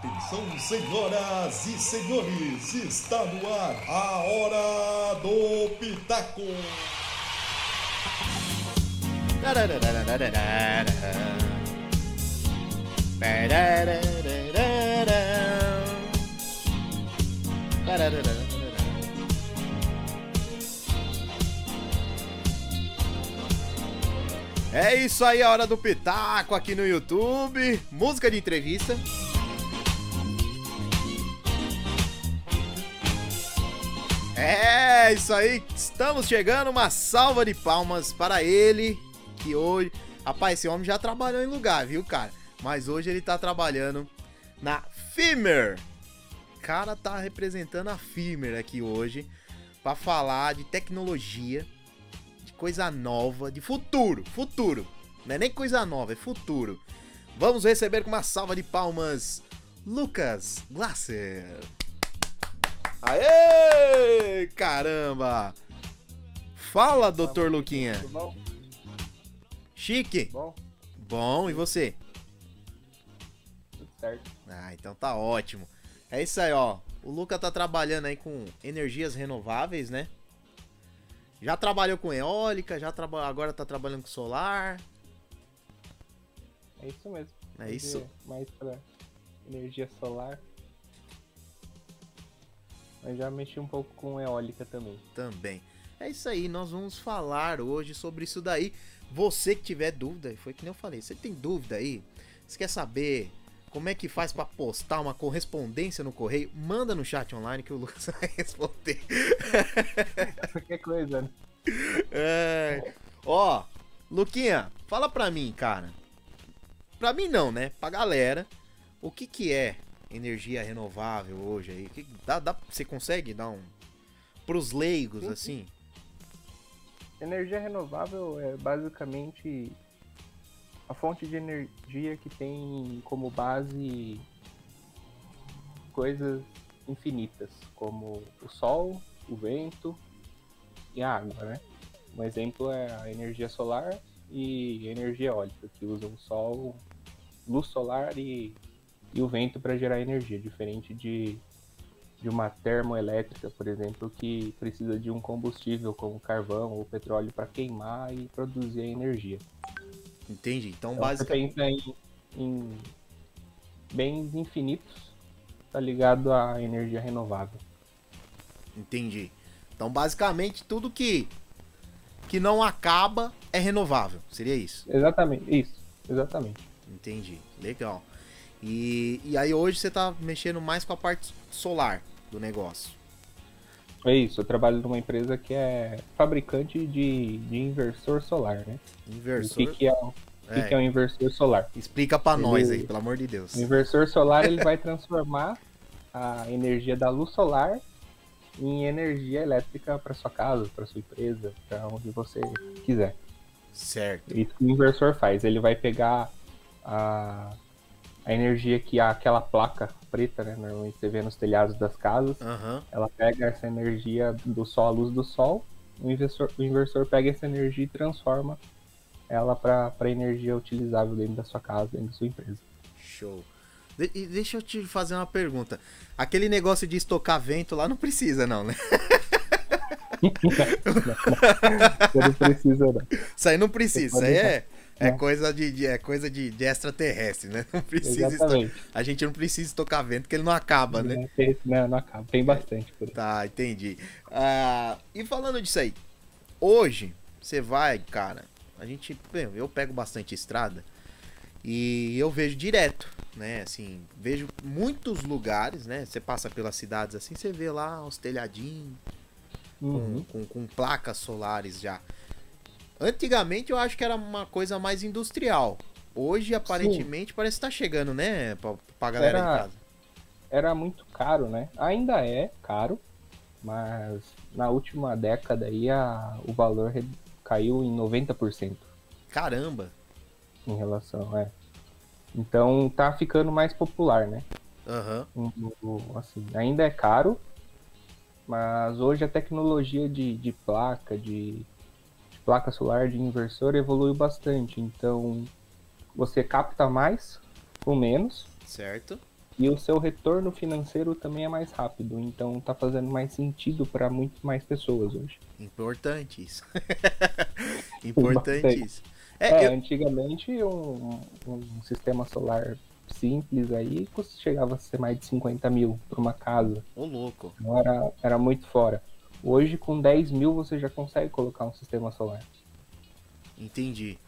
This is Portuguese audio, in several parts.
Atenção, senhoras e senhores, está no ar a Hora do Pitaco. É isso aí, a hora do Pitaco aqui no YouTube. Música de entrevista. É, isso aí. Estamos chegando. Uma salva de palmas para ele. Que hoje. Rapaz, esse homem já trabalhou em lugar, viu, cara? Mas hoje ele tá trabalhando na Fimer. Cara tá representando a Fimer aqui hoje. para falar de tecnologia coisa nova, de futuro, futuro. Não é nem coisa nova, é futuro. Vamos receber com uma salva de palmas Lucas Glasser. Aê! Caramba! Fala, doutor Luquinha. Tudo bom? Chique. Bom. Bom, e você? Tudo certo. Ah, então tá ótimo. É isso aí, ó. O Luca tá trabalhando aí com energias renováveis, né? Já trabalhou com eólica, já traba... agora tá trabalhando com solar. É isso mesmo. É isso. Mais pra energia solar. Mas já mexi um pouco com eólica também. Também. É isso aí, nós vamos falar hoje sobre isso daí. Você que tiver dúvida, foi que nem eu falei, você tem dúvida aí? Você quer saber como é que faz para postar uma correspondência no correio? Manda no chat online que o Lucas vai responder. Qualquer coisa, né? É. Ó, Luquinha, fala pra mim, cara. Pra mim não, né? Pra galera, o que que é energia renovável hoje aí? Que, dá, dá, você consegue dar um... Pros leigos, sim, assim? Energia renovável é basicamente a fonte de energia que tem como base coisas infinitas, como o sol, o vento e a água, né? Um exemplo é a energia solar e a energia eólica, que usam o sol, luz solar e, e o vento para gerar energia, diferente de, de uma termoelétrica, por exemplo, que precisa de um combustível como carvão ou petróleo para queimar e produzir a energia. Entendi. Então, então basicamente. Você pensa em, em bens infinitos, tá ligado à energia renovável. Entendi. Então, basicamente, tudo que que não acaba é renovável. Seria isso? Exatamente, isso. Exatamente. Entendi. Legal. E, e aí hoje você tá mexendo mais com a parte solar do negócio. É isso, eu trabalho numa empresa que é fabricante de, de inversor solar, né? Inversor? O que, que é, o é. que, que é um inversor solar? Explica para nós aí, pelo amor de Deus. O inversor solar ele vai transformar a energia da luz solar em energia elétrica para sua casa, para sua empresa, para onde você quiser. Certo. Isso que o inversor faz, ele vai pegar a, a energia que aquela placa preta, né, normalmente você vê nos telhados das casas, uhum. ela pega essa energia do sol, a luz do sol, o inversor, o inversor pega essa energia e transforma ela para energia utilizável dentro da sua casa, dentro da sua empresa. Show. De deixa eu te fazer uma pergunta. Aquele negócio de estocar vento lá não precisa, não, né? não, não precisa, não. Isso aí não precisa. Isso aí é, é coisa, de, de, é coisa de, de extraterrestre, né? Não precisa estocar, A gente não precisa estocar vento, porque ele não acaba, né? Não, não acaba. Tem bastante por aí. Tá, entendi. Uh, e falando disso aí, hoje, você vai, cara, a gente. Bem, eu pego bastante estrada. E eu vejo direto, né? Assim, vejo muitos lugares, né? Você passa pelas cidades assim, você vê lá os telhadinhos uhum. com, com, com, placas solares já. Antigamente eu acho que era uma coisa mais industrial. Hoje, aparentemente, Sim. parece que tá chegando, né? Pra, pra galera era, de casa. Era muito caro, né? Ainda é caro, mas na última década aí a, o valor caiu em 90%. Caramba! em relação, é. Então tá ficando mais popular, né? Uhum. Assim, ainda é caro, mas hoje a tecnologia de, de placa, de, de placa solar, de inversor evoluiu bastante. Então você capta mais com menos. Certo. E o seu retorno financeiro também é mais rápido, então tá fazendo mais sentido para muito mais pessoas hoje. Importante isso. Importante Bastante. isso. É, É, eu- antigamente um, um sistema solar simples aí chegava a ser mais de 50 mil para uma casa. Ô louco. Então era, era muito fora. Hoje com 10 mil você já consegue colocar um sistema solar. Entendi.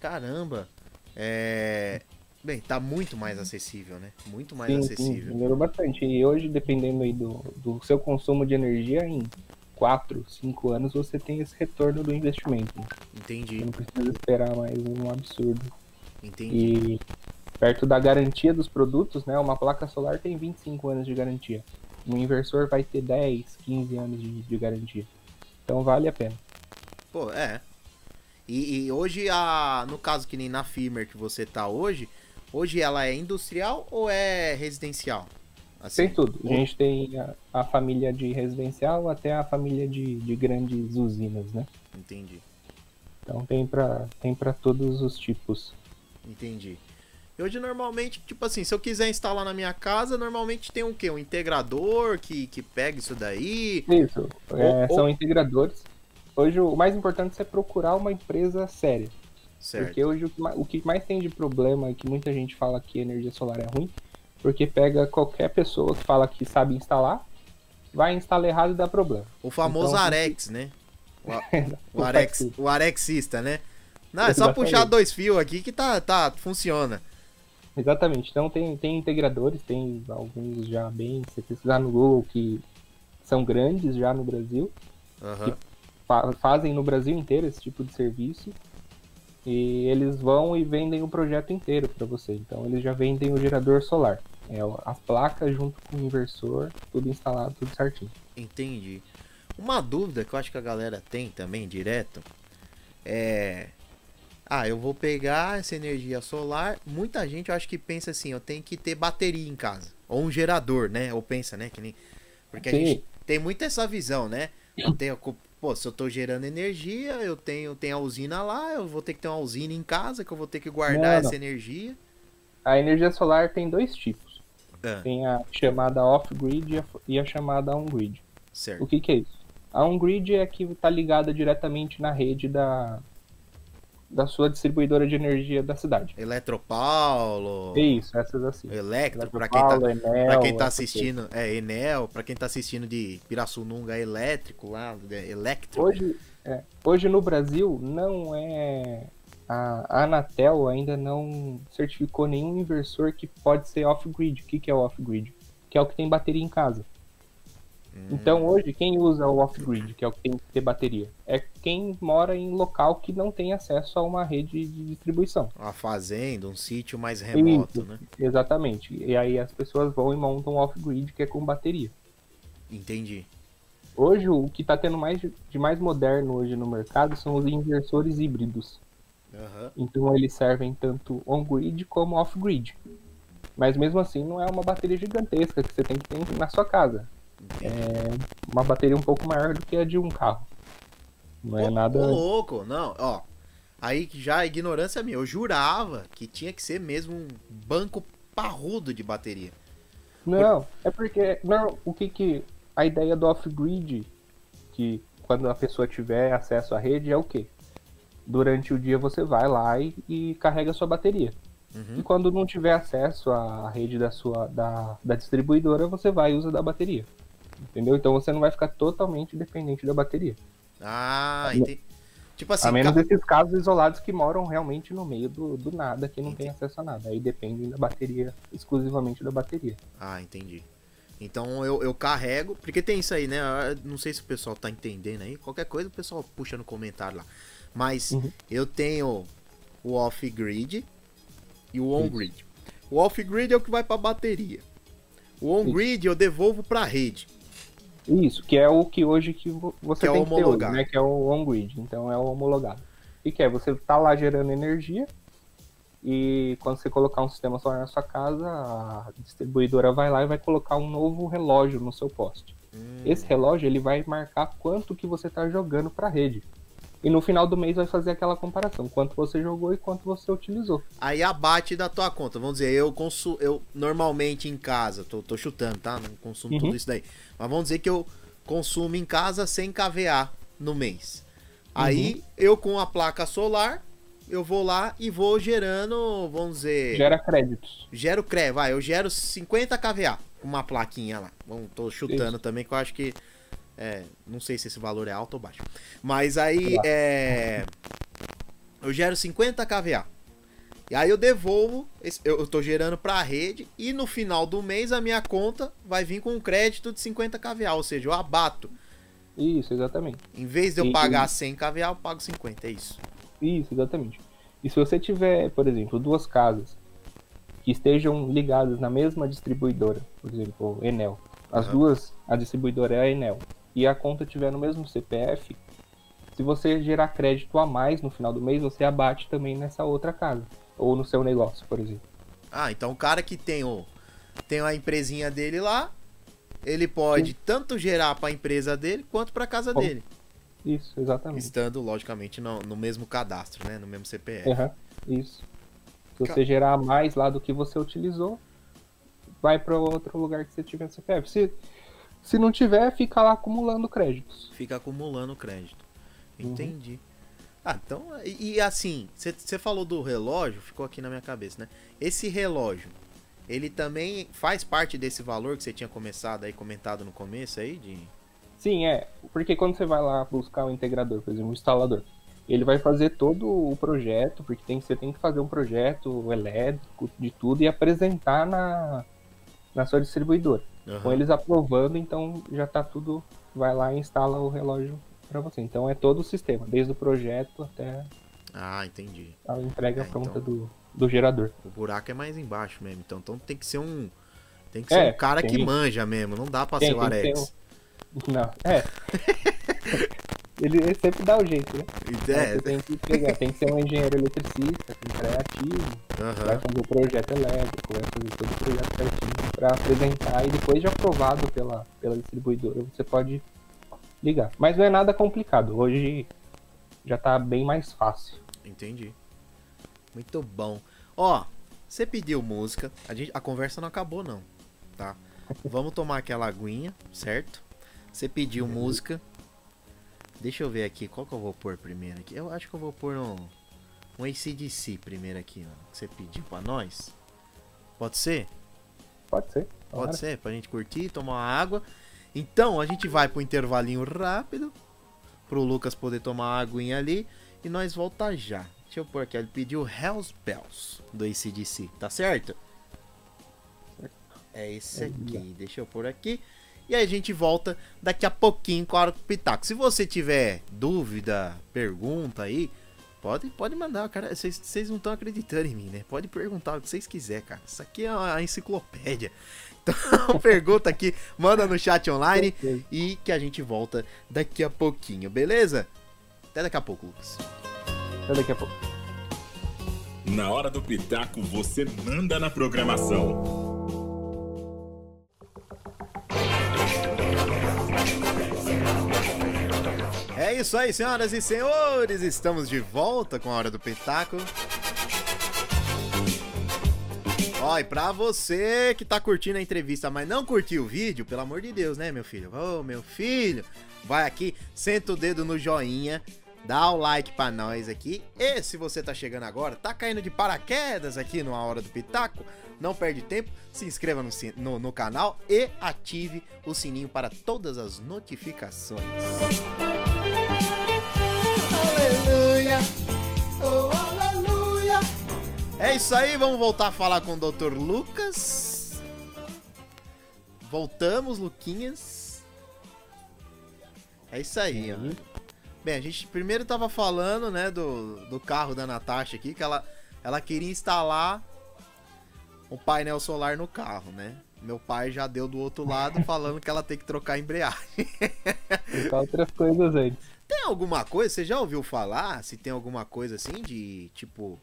Caramba. É. Bem, tá muito mais acessível, né? Muito mais Sim, sim, acessível. melhorou bastante. E hoje, dependendo aí do, do seu consumo de energia, em 4, 5 anos você tem esse retorno do investimento. Você Entendi, não precisa esperar mais um absurdo. entendi. E perto da garantia dos produtos, né? Uma placa solar tem 25 anos de garantia. Um inversor vai ter 10, 15 anos de, de garantia. Então vale a pena. Pô, é. E, e hoje, a, no caso que nem na Firmer que você tá hoje, hoje ela é industrial ou é residencial? Assim, Tem tudo. A gente tem a, a família de residencial até a família de, de grandes usinas, né? Entendi, Então tem para tem pra todos os tipos. entendi. Hoje, normalmente, tipo assim, se eu quiser instalar na minha casa, normalmente tem um quê? Um integrador que, que pega isso daí. Isso. é, Ou- São integradores. Hoje o mais importante é procurar uma empresa séria. Certo. Porque hoje o que, ma- o que mais tem de problema é que muita gente fala que energia solar é ruim, porque pega qualquer pessoa que fala que sabe instalar, vai instalar errado e dá problema. O famoso Então, Arex, né? O, a- o, Arex, o Arexista, né? Não, é só puxar dois fios aqui que tá, tá, funciona. Exatamente. Então tem, tem integradores, tem alguns já bem, se você pesquisar no Google, que são grandes já no Brasil, Aham. fa- fazem no Brasil inteiro esse tipo de serviço. E eles vão e vendem o projeto inteiro para você. Então eles já vendem o gerador solar. É as placas junto com o inversor, tudo instalado, tudo certinho. Entendi. Uma dúvida que eu acho que a galera tem também direto é. Ah, eu vou pegar essa energia solar. Muita gente eu acho que pensa assim, eu tenho que ter bateria em casa. Ou um gerador, né? Ou pensa, né? Que nem. Porque a Sim. gente tem muito essa visão, né? Eu tenho. Pô, se eu tô gerando energia, eu tenho, tenho a usina lá, eu vou ter que ter uma usina em casa, que eu vou ter que guardar Não, essa não. energia. A energia solar tem dois tipos. Ah, Tem a chamada off-grid e a- e a chamada on-grid. O certo. que, que é isso? A on-grid é a que está ligada diretamente na rede da, da sua distribuidora de energia da cidade. Eletropaulo. É isso, essas assim. Electro, pra quem tá, Eletropaulo, Enel, Pra quem tá assistindo, é Enel, pra quem tá assistindo de Pirassununga é elétrico lá, é elétrico. Hoje, é, hoje no Brasil não é. A Anatel ainda não certificou nenhum inversor que pode ser off-grid. O que, que é o off-grid? Que é o que tem bateria em casa. Hum, Então hoje quem usa o off-grid, que é o que tem que ter bateria, é quem mora em local que não tem acesso a uma rede de distribuição. Uma fazenda, um sítio mais remoto, Isso. né? Exatamente. E aí as pessoas vão e montam off-grid, que é com bateria. Entendi. Hoje o que está tendo mais de mais moderno hoje no mercado são os inversores híbridos. Aham. Então eles servem tanto on-grid como off-grid. Mas mesmo assim não é uma bateria gigantesca que você tem que ter na sua casa. É uma bateria um pouco maior do que a de um carro. Não é Ô, nada. ô, louco, não, ó. Aí que já a ignorância minha, eu jurava que tinha que ser mesmo um banco parrudo de bateria. Não, é porque não, o que que a ideia do off-grid que quando a pessoa tiver acesso à rede é o quê? Durante o dia você vai lá e, e carrega a sua bateria. Uhum. E quando não tiver acesso à rede da sua da, da distribuidora, você vai e usa da bateria. Entendeu? Então você não vai ficar totalmente dependente da bateria. Ah, entendi. Tipo assim, a menos ca- esses casos isolados que moram realmente no meio do, do nada, que não tem acesso a nada. Aí dependem da bateria, exclusivamente da bateria. Ah, entendi. Então eu, eu carrego, porque tem isso aí, né? Eu Não sei se o pessoal tá entendendo aí. Qualquer coisa o pessoal puxa no comentário lá. Mas Uhum. eu tenho o off-grid e o on-grid. O off-grid é o que vai pra bateria. O on-grid eu devolvo pra rede. Isso, que é o que hoje que vo- você Que é tem que ter hoje, né? Que é o on-grid. Então é o homologado. E que é, você tá lá gerando energia e quando você colocar um sistema solar na sua casa, a distribuidora vai lá e vai colocar um novo relógio no seu poste. Hum, Esse relógio ele vai marcar quanto que você tá jogando para a rede. E no final do mês vai fazer aquela comparação, quanto você jogou e quanto você utilizou. Aí abate da tua conta. Vamos dizer, eu consumo, eu normalmente em casa, tô, tô chutando, tá? Não consumo Uhum. tudo isso daí. Mas vamos dizer que eu consumo em casa 100 kVA no mês. Aí Uhum. eu com a placa solar, eu vou lá e vou gerando, vamos dizer, Gera créditos. gero CRE, vai, eu gero 50 kVA com uma plaquinha lá. Bom, tô chutando Isso. também, que eu acho que. É, não sei se esse valor é alto ou baixo. Mas aí é. Eu gero 50 kVA. E aí eu devolvo, eu, eu tô gerando pra rede, e no final do mês a minha conta vai vir com um crédito de 50 kVA, ou seja, eu abato. Isso, exatamente. Em vez de eu E- pagar 100 kVA, eu pago 50, é isso. Isso, exatamente. E se você tiver, por exemplo, duas casas que estejam ligadas na mesma distribuidora, por exemplo, Enel, as Aham. duas, a distribuidora é a Enel, e a conta tiver no mesmo CPF, se você gerar crédito a mais no final do mês, você abate também nessa outra casa, ou no seu negócio, por exemplo. Ah, então o cara que tem o tem a empresinha dele lá, ele pode tanto gerar pra empresa dele quanto pra casa Bom, dele, Isso, exatamente. estando logicamente no, no mesmo cadastro, né, no mesmo CPF. Aham, isso. Se você gerar mais lá do que você utilizou, vai para outro lugar que você tiver no CPF. Se, se não tiver, fica lá acumulando créditos. Fica acumulando crédito. Uhum. Entendi. Ah, então, e, e assim, você falou do relógio, ficou aqui na minha cabeça, né? Esse relógio, ele também faz parte desse valor que você tinha começado aí, comentado no começo aí, de... Sim, é. Porque quando você vai lá buscar o integrador, por exemplo, o instalador, ele vai fazer todo o projeto, porque tem, você tem que fazer um projeto elétrico de tudo e apresentar na, na sua distribuidora. Aham. Com eles aprovando, então já tá tudo. Vai lá e instala o relógio para você. Então é todo o sistema, desde o projeto até Ah, entendi. a entrega É, pronta então. do, do gerador. O buraco é mais embaixo mesmo, então, então tem que ser um... Tem que É, ser um cara que tem- manja mesmo, não dá pra Tem, ser o que Arex. Não, é. ele, ele sempre dá o jeito, né? É, Você tem que pegar, tem que ser um engenheiro eletricista, assim, criativo, vai aham. fazer o projeto elétrico, vai fazer todo o projeto certinho para apresentar e depois de aprovado pela, pela distribuidora, você pode ligar. Mas não é nada complicado, hoje já tá bem mais fácil. Entendi. Muito bom. Ó, você pediu música, a, gente, a conversa não acabou não, tá? Vamos tomar aquela aguinha, certo? Você pediu música. Deixa eu ver aqui, qual que eu vou pôr primeiro aqui? Eu acho que eu vou pôr um, um ACDC primeiro aqui, ó. Que você pediu pra nós. Pode ser? Pode ser. Pode claro. ser, pra gente curtir, tomar uma água. Então, a gente vai pro intervalinho rápido. Pro Lucas poder tomar uma aguinha ali. E nós volta já. Deixa eu pôr aqui. Ele pediu Hells Bells do ACDC, tá certo? É esse aqui. Deixa eu pôr aqui. E aí a gente volta daqui a pouquinho com a hora do Pitaco. Se você tiver dúvida, pergunta aí, pode, pode mandar, cara. Vocês não estão acreditando em mim, né? Pode perguntar o que vocês quiserem, cara. Isso aqui é uma enciclopédia. Então, pergunta aqui, manda no chat online e que a gente volta daqui a pouquinho, beleza? Até daqui a pouco, Lucas. Até daqui a pouco. Na hora do pitaco, você manda na programação. É isso aí, senhoras e senhores, estamos de volta com a hora do Pitaco. Ó, e pra você que tá curtindo a entrevista, mas não curtiu o vídeo, pelo amor de Deus, né, meu filho? Ô, meu filho, vai aqui, senta o dedo no joinha, dá o like pra nós aqui. E se você tá chegando agora, tá caindo de paraquedas aqui no A Hora do Pitaco, não perde tempo, se inscreva no, no, no canal e ative o sininho para todas as notificações. Aleluia! É isso aí, vamos voltar a falar com o Dr. Lucas. Voltamos, Luquinhas. É isso aí, ó. Bem, a gente primeiro tava falando, né, do, do carro da Natasha aqui, que ela, ela queria instalar um painel solar no carro, né? Meu pai já deu do outro lado falando que ela tem que trocar a embreagem. Colocar outras coisas antes. Tem alguma coisa, você já ouviu falar? Se tem alguma coisa assim de tipo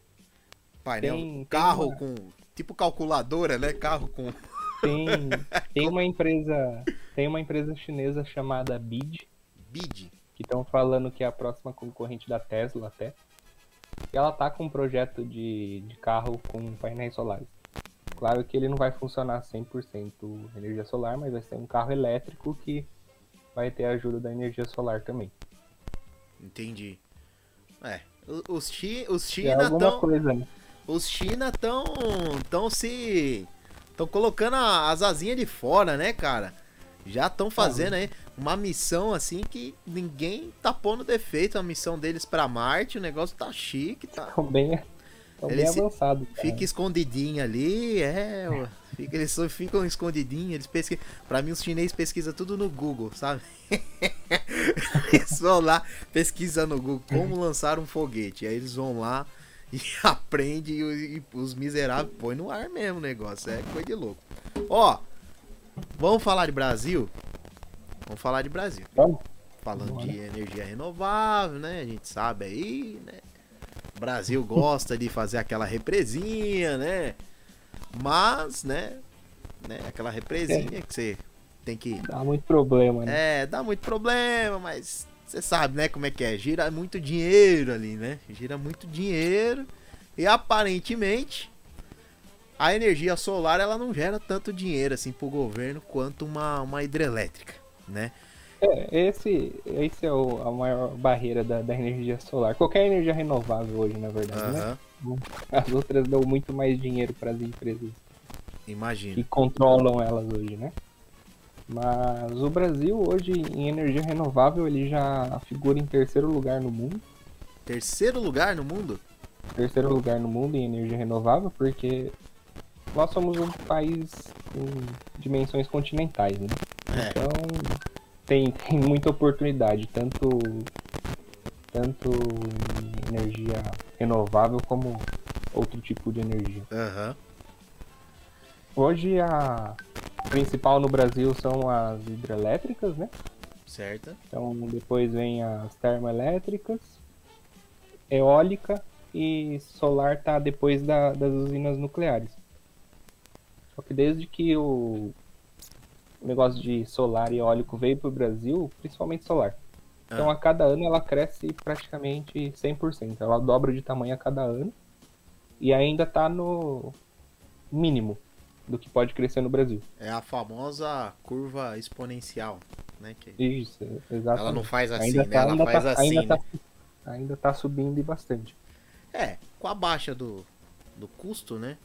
painel, Tem- tem carro uma- com tipo calculadora, né? Carro com Tem, tem uma empresa, tem uma empresa chinesa chamada BID, bid. que estão falando que é a próxima concorrente da Tesla até. E ela tá com um projeto de, de carro com painéis solares. Claro que ele não vai funcionar 100% energia solar, mas vai ser um carro elétrico que vai ter a ajuda da energia solar também. Entendi. É, os, chi, os É China alguma tão, coisa, né? Os China tão, tão se, tão colocando a- as asinhas de fora, né, cara? Já estão fazendo aí uma missão assim que ninguém tá pondo defeito. A missão deles pra Marte, o negócio tá chique, tá. Estão bem, tão bem avançados. cara. Fica escondidinho ali, é. Fica, eles só ficam escondidinhos, eles pesquisam. Pra mim, os chineses pesquisam tudo no Google, sabe? eles vão lá, pesquisam no Google como lançar um foguete. Aí eles vão lá e aprendem e, e os miseráveis põem no ar mesmo o negócio. É coisa de louco. Ó, vamos falar de Brasil? Vamos falar de Brasil. Vamos? Falando Bora. de energia renovável, né? A gente sabe aí, né? O Brasil gosta de fazer aquela represinha, né? Mas, né? né? Aquela represinha que você tem que. Dá muito problema, né? É, dá muito problema, mas você sabe, né? Como é que é? Gira muito dinheiro ali, né? Gira muito dinheiro. E aparentemente, a energia solar ela não gera tanto dinheiro assim pro governo quanto uma, uma hidrelétrica, né? É, esse, esse é o- a maior barreira da, da energia solar. Qualquer energia renovável hoje, na verdade, né? Aham, As outras dão muito mais dinheiro para as empresas que imagina. controlam elas hoje, né? Mas o Brasil hoje em energia renovável ele já figura em terceiro lugar no mundo. Terceiro lugar no mundo? Terceiro lugar no mundo em energia renovável, porque nós somos um país com dimensões continentais, né? É. Então tem, tem muita oportunidade, tanto, tanto em energia renovável como outro tipo de energia. Aham. Hoje a principal no Brasil são as hidrelétricas, né? Certo. Então depois vem as termoelétricas, eólica e solar tá depois da- das usinas nucleares. Só que desde que o negócio de solar e eólico veio para o Brasil, principalmente solar. Então Ah. a cada ano ela cresce praticamente 100%. Ela dobra de tamanho a cada ano e ainda tá no mínimo do que pode crescer no Brasil. É a famosa curva exponencial, né? Que Isso, exatamente. ela não faz assim, ainda né? tá, Ela ainda faz tá, assim, ainda né? tá, ainda tá subindo e bastante. É, com a baixa do, do custo, né?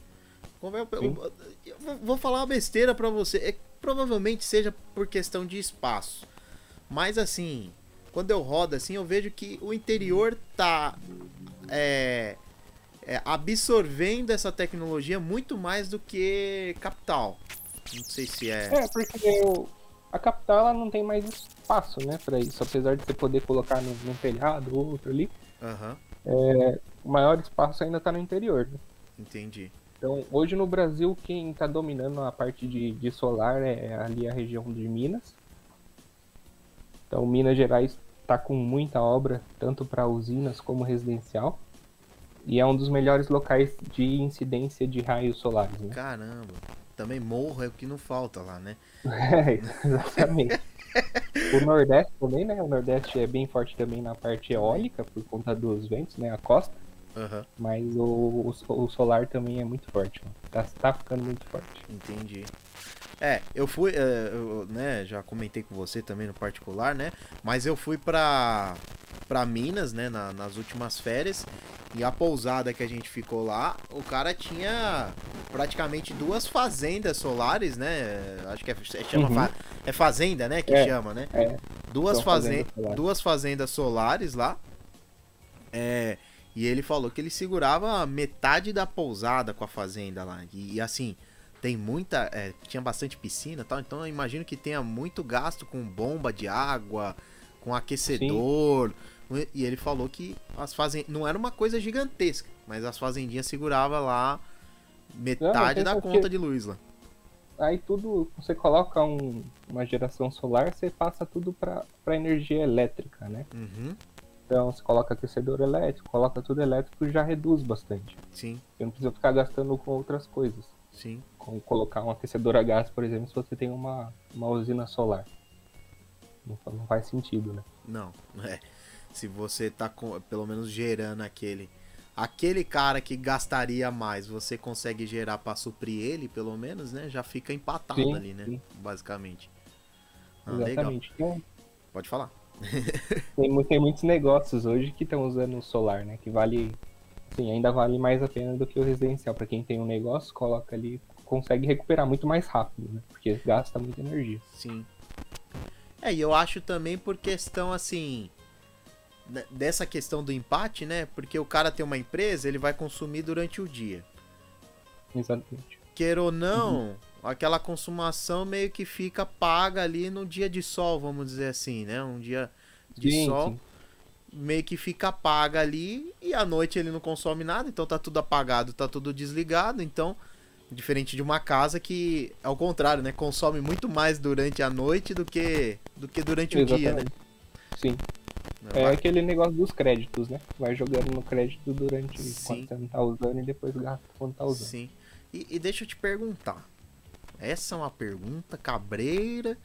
Como eu- eu- Sim. eu vou- falar uma besteira pra você. É, provavelmente seja por questão de espaço. Mas assim, quando eu rodo assim, eu vejo que o interior tá é, é, absorvendo essa tecnologia muito mais do que capital. Não sei se é. É, porque a capital ela não tem mais espaço, né, pra isso. Apesar de você poder colocar num, num telhado ou outro ali, Aham, o maior espaço ainda tá no interior, né? entendi. Então, hoje no Brasil, quem está dominando a parte de, de solar é ali a região de Minas. Então, Minas Gerais está com muita obra, tanto para usinas como residencial. E é um dos melhores locais de incidência de raios solares, né? Caramba. Também morro é o que não falta lá, né? É, exatamente. O Nordeste também, né? O Nordeste é bem forte também na parte eólica, por conta dos ventos, né? A costa. Aham, Mas o, o, o solar também é muito forte. Mano. Tá, tá ficando muito forte. entendi. É, eu fui, é, eu, né, já comentei com você também no particular, né? Mas eu fui pra, pra Minas, né, na- nas últimas férias. E a pousada que a gente ficou lá, o cara tinha praticamente duas fazendas solares, né? Acho que é, é, chama Uhum. fa- é fazenda, né? Que É. chama, né? É, duas, fazen fazendas solares. duas fazendas solares lá. É, e ele falou que ele segurava metade da pousada com a fazenda lá. E, e, assim, tem muita. é, tinha bastante piscina e tal. Então eu imagino que tenha muito gasto com bomba de água, com aquecedor. E ele falou que as fazendas. Não era uma coisa gigantesca, mas as fazendinhas segurava lá metade tem da porque- conta de luz lá. aí tudo, você coloca um- uma geração solar, você passa tudo para energia elétrica, né? Uhum, Então você coloca aquecedor elétrico, coloca tudo elétrico já reduz bastante. sim, Você não precisa ficar gastando com outras coisas. sim. Como colocar um aquecedor a gás, por exemplo, se você tem uma, uma usina solar. Não, não faz sentido, né? Não, é. Se você tá com, pelo menos gerando aquele aquele cara que gastaria mais, você consegue gerar para suprir ele, pelo menos, né? Já fica empatado Sim, ali, né? sim. Basicamente. Ah, legal. Exatamente. Então, Pode falar. tem, tem muitos negócios hoje que estão usando o solar, né? Que vale. Sim, ainda vale mais a pena do que o residencial. Pra quem tem um negócio, coloca ali, consegue recuperar muito mais rápido, né? Porque gasta muita energia. Sim. É, e eu acho também por questão assim. né, Dessa questão do empate, né? Porque o cara tem uma empresa, ele vai consumir durante o dia. Exatamente. Queira ou não, aquela consumação meio que fica paga ali no dia de sol, vamos dizer assim, né? Um dia de Sim, sol. sim. meio que fica paga ali e à noite ele não consome nada, então tá tudo apagado, tá tudo desligado, então diferente de uma casa que ao contrário, né, consome muito mais durante a noite do que do que durante o dia, né? Sim. É Vai- aquele negócio dos créditos, né? Vai jogando no crédito durante Sim. quando você não tá usando e depois gasta quando tá usando. Sim. E, e deixa eu te perguntar. Essa é uma pergunta cabreira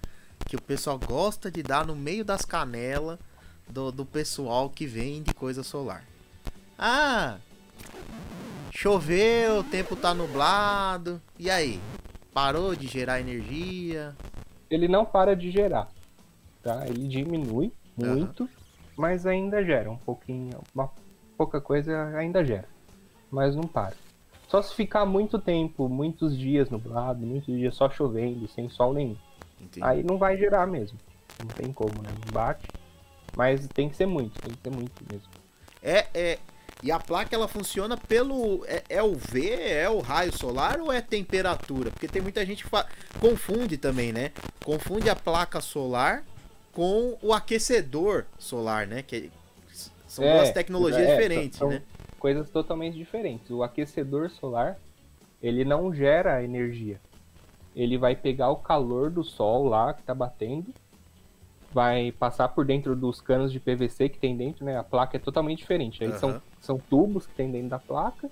que o pessoal gosta de dar no meio das canelas do, do pessoal que vende coisa solar. Ah, choveu, o tempo tá nublado. E aí? Parou de gerar energia? Ele não para de gerar, tá? Ele diminui muito, mas ainda gera um pouquinho, uma pouca coisa ainda gera, mas não para. Só se ficar muito tempo, muitos dias nublado, muitos dias só chovendo, sem sol nenhum. Entendi. Aí não vai gerar mesmo. Não tem como, né? Não bate. Mas tem que ser muito, tem que ser muito mesmo. É, é. E a placa ela funciona pelo. É, é o V, é o raio solar ou é temperatura? Porque tem muita gente que fa- confunde também, né? Confunde a placa solar com o aquecedor solar, né? Que são É, duas tecnologias é, diferentes, são- né? Coisas totalmente diferentes. O aquecedor solar, ele não gera energia. Ele vai pegar o calor do sol lá que tá batendo, vai passar por dentro dos canos de PVC que tem dentro, né? A placa é totalmente diferente. Aí Aham. são, são tubos que tem dentro da placa,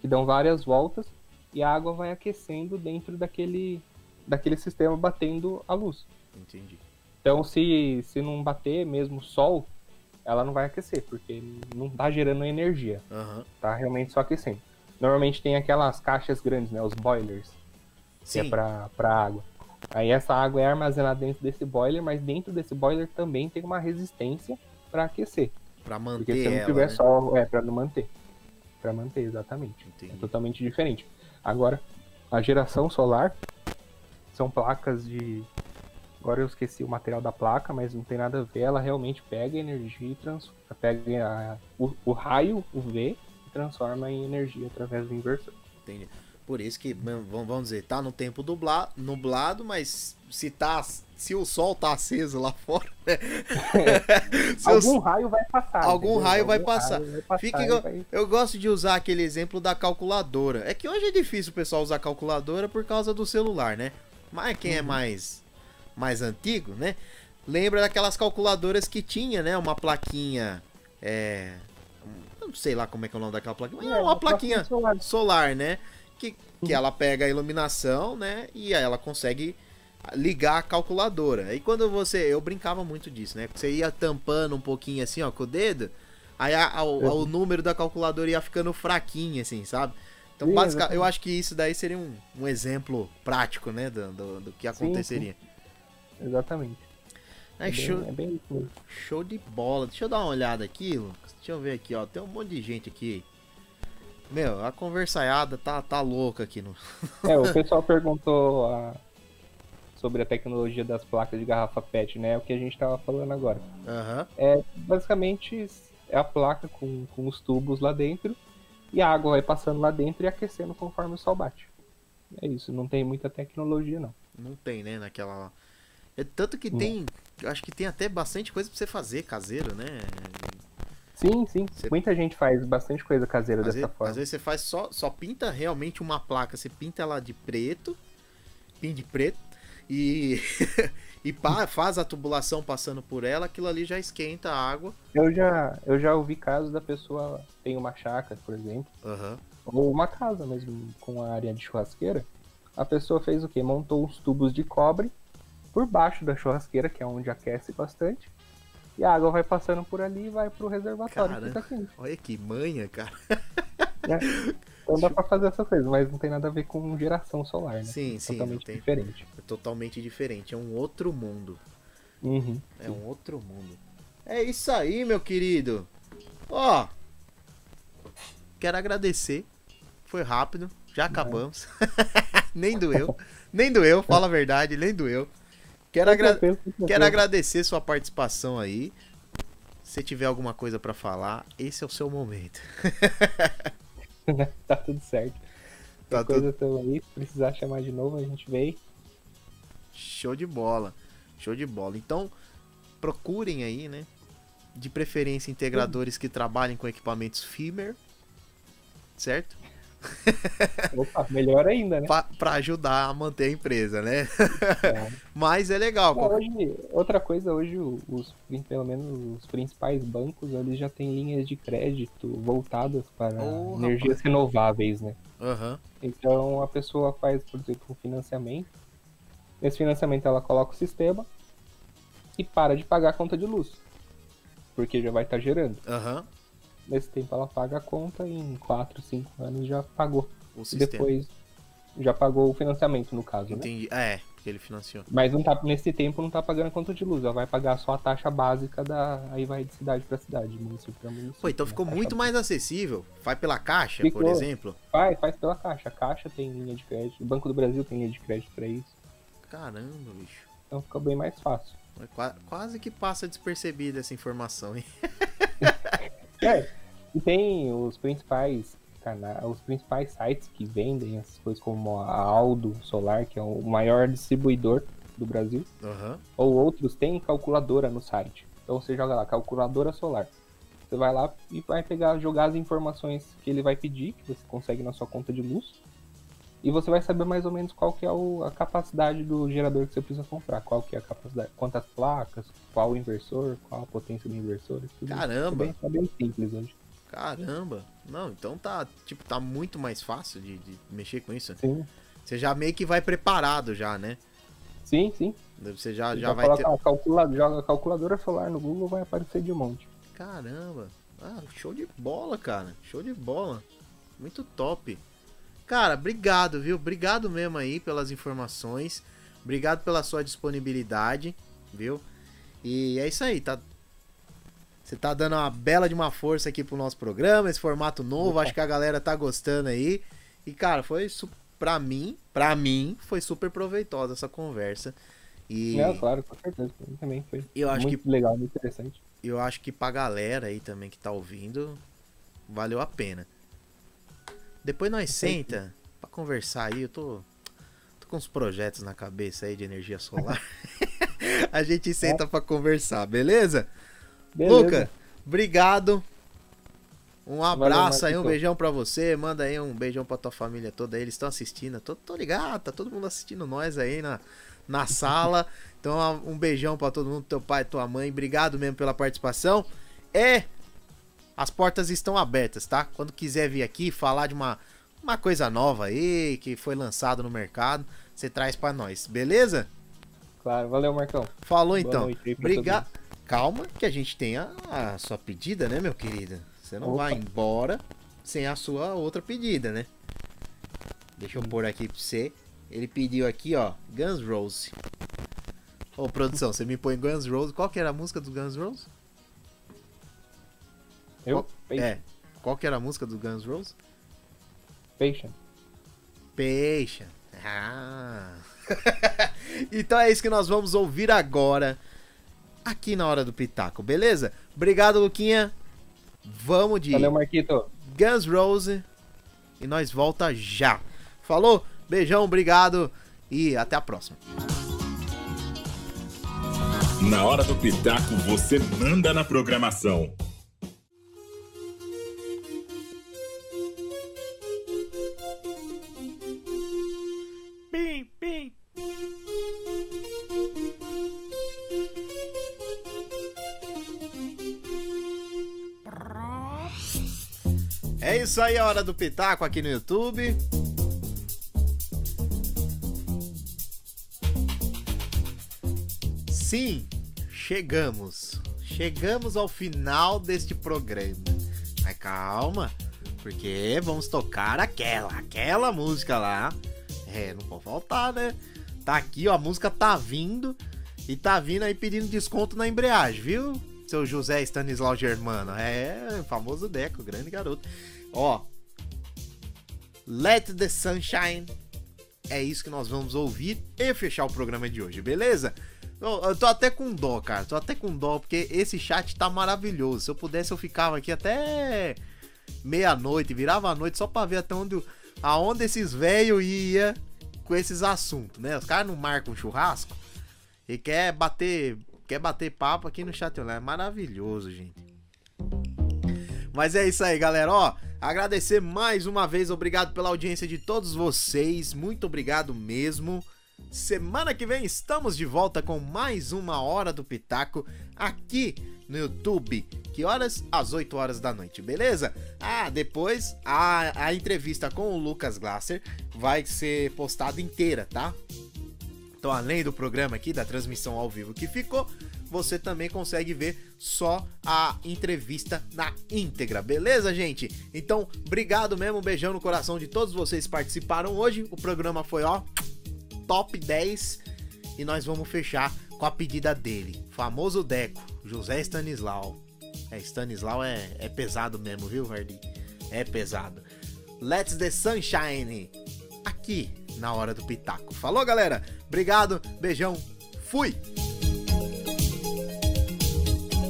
que dão várias voltas, e a água vai aquecendo dentro daquele, daquele sistema batendo a luz. Entendi. Então, se, se não bater mesmo sol, ela não vai aquecer, porque não tá gerando energia, Aham. tá realmente só aquecendo. Normalmente tem aquelas caixas grandes, né, os boilers, que é Sim. pra, pra água. Aí essa água é armazenada dentro desse boiler, mas dentro desse boiler também tem uma resistência para aquecer. Porque manter se não ela. tiver né? sol, é para não manter. Para manter, exatamente. É Entendi. totalmente diferente. Agora, a geração solar são placas de. Agora eu esqueci o material da placa, mas não tem nada a ver. Ela realmente pega energia e transforma. Pega a- o, o raio, o V, e transforma em energia através do inversor. Entendi. Por isso que, vamos dizer, tá no tempo dubla- nublado, mas se tá. Se o sol tá aceso lá fora, né? Algum raio vai passar. Algum raio vai Algum passar. raio vai passar e igual- vai- Eu gosto de usar aquele exemplo da calculadora. É que hoje é difícil o pessoal usar calculadora por causa do celular, né? Mas quem é Uhum. mais mais antigo, né? Lembra daquelas calculadoras que tinha, né? Uma plaquinha. É. eu Não sei lá como é que é o nome daquela plaquinha. Mas é uma plaquinha solar. solar, né? Que, que ela pega a iluminação, né? E aí ela consegue ligar a calculadora. Aí quando você. Eu brincava muito disso, né? Você ia tampando um pouquinho assim, ó, com o dedo. Aí a- a- o, Uhum. o número da calculadora ia ficando fraquinho, assim, sabe? Então, Sim, basica- exatamente. eu acho que isso daí seria um, um exemplo prático, né? Do, do, do que Sim, aconteceria. Exatamente. É, É show, bem, é bem show de bola. Deixa eu dar uma olhada aqui, Lucas. Deixa eu ver aqui, ó. Tem um monte de gente aqui. Meu, a conversaiada tá, tá louca aqui no. É, o pessoal perguntou a- sobre a tecnologia das placas de garrafa PET, né? É o que a gente tava falando agora. Aham. É basicamente é a placa com, com os tubos lá dentro e a água vai passando lá dentro e aquecendo conforme o sol bate. É isso, não tem muita tecnologia não. Não tem, né? Naquela. É tanto que tem. Eu acho que tem até bastante coisa pra você fazer caseiro, né? Sim, sim. Você- Muita gente faz bastante coisa caseira Às dessa vezes, forma. às vezes você faz só, só pinta realmente uma placa, você pinta ela de preto, pin de preto, e, e pá, faz a tubulação passando por ela, aquilo ali já esquenta a água. Eu já, eu já ouvi casos da pessoa tem uma chácara, por exemplo, Aham. ou uma casa mesmo com a área de churrasqueira. A pessoa fez o quê? Montou uns tubos de cobre por baixo da churrasqueira, que é onde aquece bastante. E a água vai passando por ali e vai pro reservatório. Caramba. Quente. Olha que manha, cara. Então dá pra fazer essa coisa, mas não tem nada a ver com geração solar, né? Sim, sim, não Totalmente tem. diferente. É totalmente diferente. É um outro mundo. Uhum. É um outro mundo. É isso aí, meu querido. Ó. Quero agradecer. Foi rápido. Já acabamos. nem doeu. Nem doeu, fala a verdade, nem doeu. Quero, agra Tranquilo, tranquilo. quero agradecer sua participação aí. Se tiver alguma coisa pra falar, esse é o seu momento. tá tudo certo. Tá Tá coisa aí, se precisar chamar de novo, a gente veio. Show de bola. Show de bola. Então, procurem aí, né? De preferência integradores que trabalhem com equipamentos firmware. Certo? Opa, melhor ainda, né? Pra, pra ajudar a manter a empresa, né? É. Mas é legal. Não, hoje, outra coisa, hoje os, pelo menos os principais bancos, eles já têm linhas de crédito voltadas para Ô, energias renováveis, né? Aham. Então a pessoa faz, por exemplo, um financiamento. Nesse financiamento ela coloca o sistema e para de pagar a conta de luz. Porque já vai estar gerando. Aham. Nesse tempo ela paga a conta e em 4, 5 anos já pagou. O E sistema. depois já pagou o financiamento, no caso, né? Entendi. É, porque ele financiou. Mas não tá, nesse tempo não tá pagando a conta de luz, ela vai pagar só a taxa básica da. Aí vai de cidade pra cidade, município pra município. Pô, então né? ficou muito mais acessível. Vai pela caixa, por Ficou. exemplo. Faz, faz pela caixa. A caixa tem linha de crédito. O Banco do Brasil tem linha de crédito pra isso. Caramba, bicho. Então fica bem mais fácil. Qua- Quase que passa despercebida essa informação, hein? É. E tem os principais canais, os principais sites que vendem essas coisas como a Aldo Solar, que é o maior distribuidor do Brasil. Aham. ou outros têm calculadora no site. Então você joga lá, calculadora solar. Você vai lá e vai pegar, jogar as informações que ele vai pedir, que você consegue na sua conta de luz. E você vai saber mais ou menos qual que é o- a capacidade do gerador que você precisa comprar. Qual que é a capacidade, quantas placas, qual o inversor, qual a potência do inversor. Tudo isso. Caramba. É bem, é bem simples hoje. Caramba. Não, então tá, tipo, tá muito mais fácil de, de mexer com isso. Sim, Você já meio que vai preparado já, né? sim, sim. Você já, Você já já vai ter... a calcula- joga calculadora solar no Google, vai aparecer de monte. Caramba. Ah, show de bola, cara. Show de bola. Muito top. Cara, obrigado, viu? Obrigado mesmo aí pelas informações. Obrigado pela sua disponibilidade, viu? E é isso aí, tá? Você tá dando uma bela de uma força aqui pro nosso programa, esse formato novo, acho que a galera tá gostando aí. E cara, foi pra mim, pra mim, foi super proveitosa essa conversa. E É, claro, com certeza. também foi eu acho que muito legal, muito interessante. eu acho que pra galera aí também que tá ouvindo, valeu a pena. Depois nós senta pra conversar aí, eu tô, tô com uns projetos na cabeça aí de energia solar. a gente senta pra conversar, beleza? Beleza. Luca, obrigado. Um abraço aí, um beijão pra você. Manda aí um beijão pra tua família toda aí. Eles estão assistindo. Tô, tô ligado, tá todo mundo assistindo nós aí na, na sala. Então, um beijão pra todo mundo, teu pai, tua mãe. Obrigado mesmo pela participação. É, as portas estão abertas, tá? Quando quiser vir aqui falar de uma, uma coisa nova aí, que foi lançado no mercado, você traz pra nós, beleza? Claro, valeu, Marcão. Falou Boa então. Obrigado. Calma, que a gente tem a, a sua pedida, né, meu querido? Você não Opa. vai embora sem a sua outra pedida, né? Deixa eu pôr aqui pra você. Ele pediu aqui, ó, Guns Rose. Ô, produção, você me põe Guns Rose. Qual que era a música do Guns Rose? Eu? Qual-. É. Qual que era a música do Guns Rose? Peixe. Peixe. Ah. então é isso que nós vamos ouvir agora aqui na hora do Pitaco, beleza? Obrigado, Luquinha. Vamos de Valeu, Marquito. Guns Rose e nós volta já. Falou? Beijão, obrigado e até a próxima. Na hora do Pitaco, você manda na programação. Isso aí, a hora do Pitaco aqui no YouTube. assim, chegamos. Chegamos ao final deste programa. Mas calma, porque vamos tocar aquela, aquela música lá. É, não pode faltar, né? Tá aqui, ó, a música tá vindo e tá vindo aí pedindo desconto na embreagem, viu? Seu José Stanislau Germano. É, famoso Deco, grande garoto. Ó, Let the Sunshine. É isso que nós vamos ouvir e fechar o programa de hoje, beleza? Eu, tô até com dó, cara. Tô até com dó, porque esse chat tá maravilhoso. Se eu pudesse, eu ficava aqui até meia-noite, virava a noite só pra ver até onde, aonde esses velhos ia com esses assuntos, né? Os caras não marcam churrasco e quer bater, quer bater papo aqui no chat. É maravilhoso, gente. Mas é isso aí, galera. Ó, agradecer mais uma vez, obrigado pela audiência de todos vocês. Muito obrigado mesmo. Semana que vem estamos de volta com mais uma hora do Pitaco aqui no YouTube. Que horas? Às 8 horas da noite, beleza? Ah, depois a, a entrevista com o Lucas Glasser vai ser postada inteira, tá? Então, além do programa aqui, da transmissão ao vivo que ficou, você também consegue ver só a entrevista na íntegra, beleza, gente? Então, obrigado mesmo, um beijão no coração de todos vocês que participaram hoje. O programa foi, ó, top 10 e nós vamos fechar com a pedida dele, famoso Deco, José Stanislau. É, Stanislau é, é pesado mesmo, viu, Vardy? É pesado. Let's the Sunshine aqui na hora do Pitaco. Falou, galera? Obrigado, beijão, fui!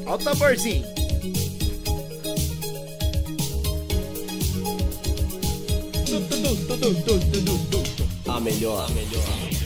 Olha o tamborzinho. A melhor, a melhor.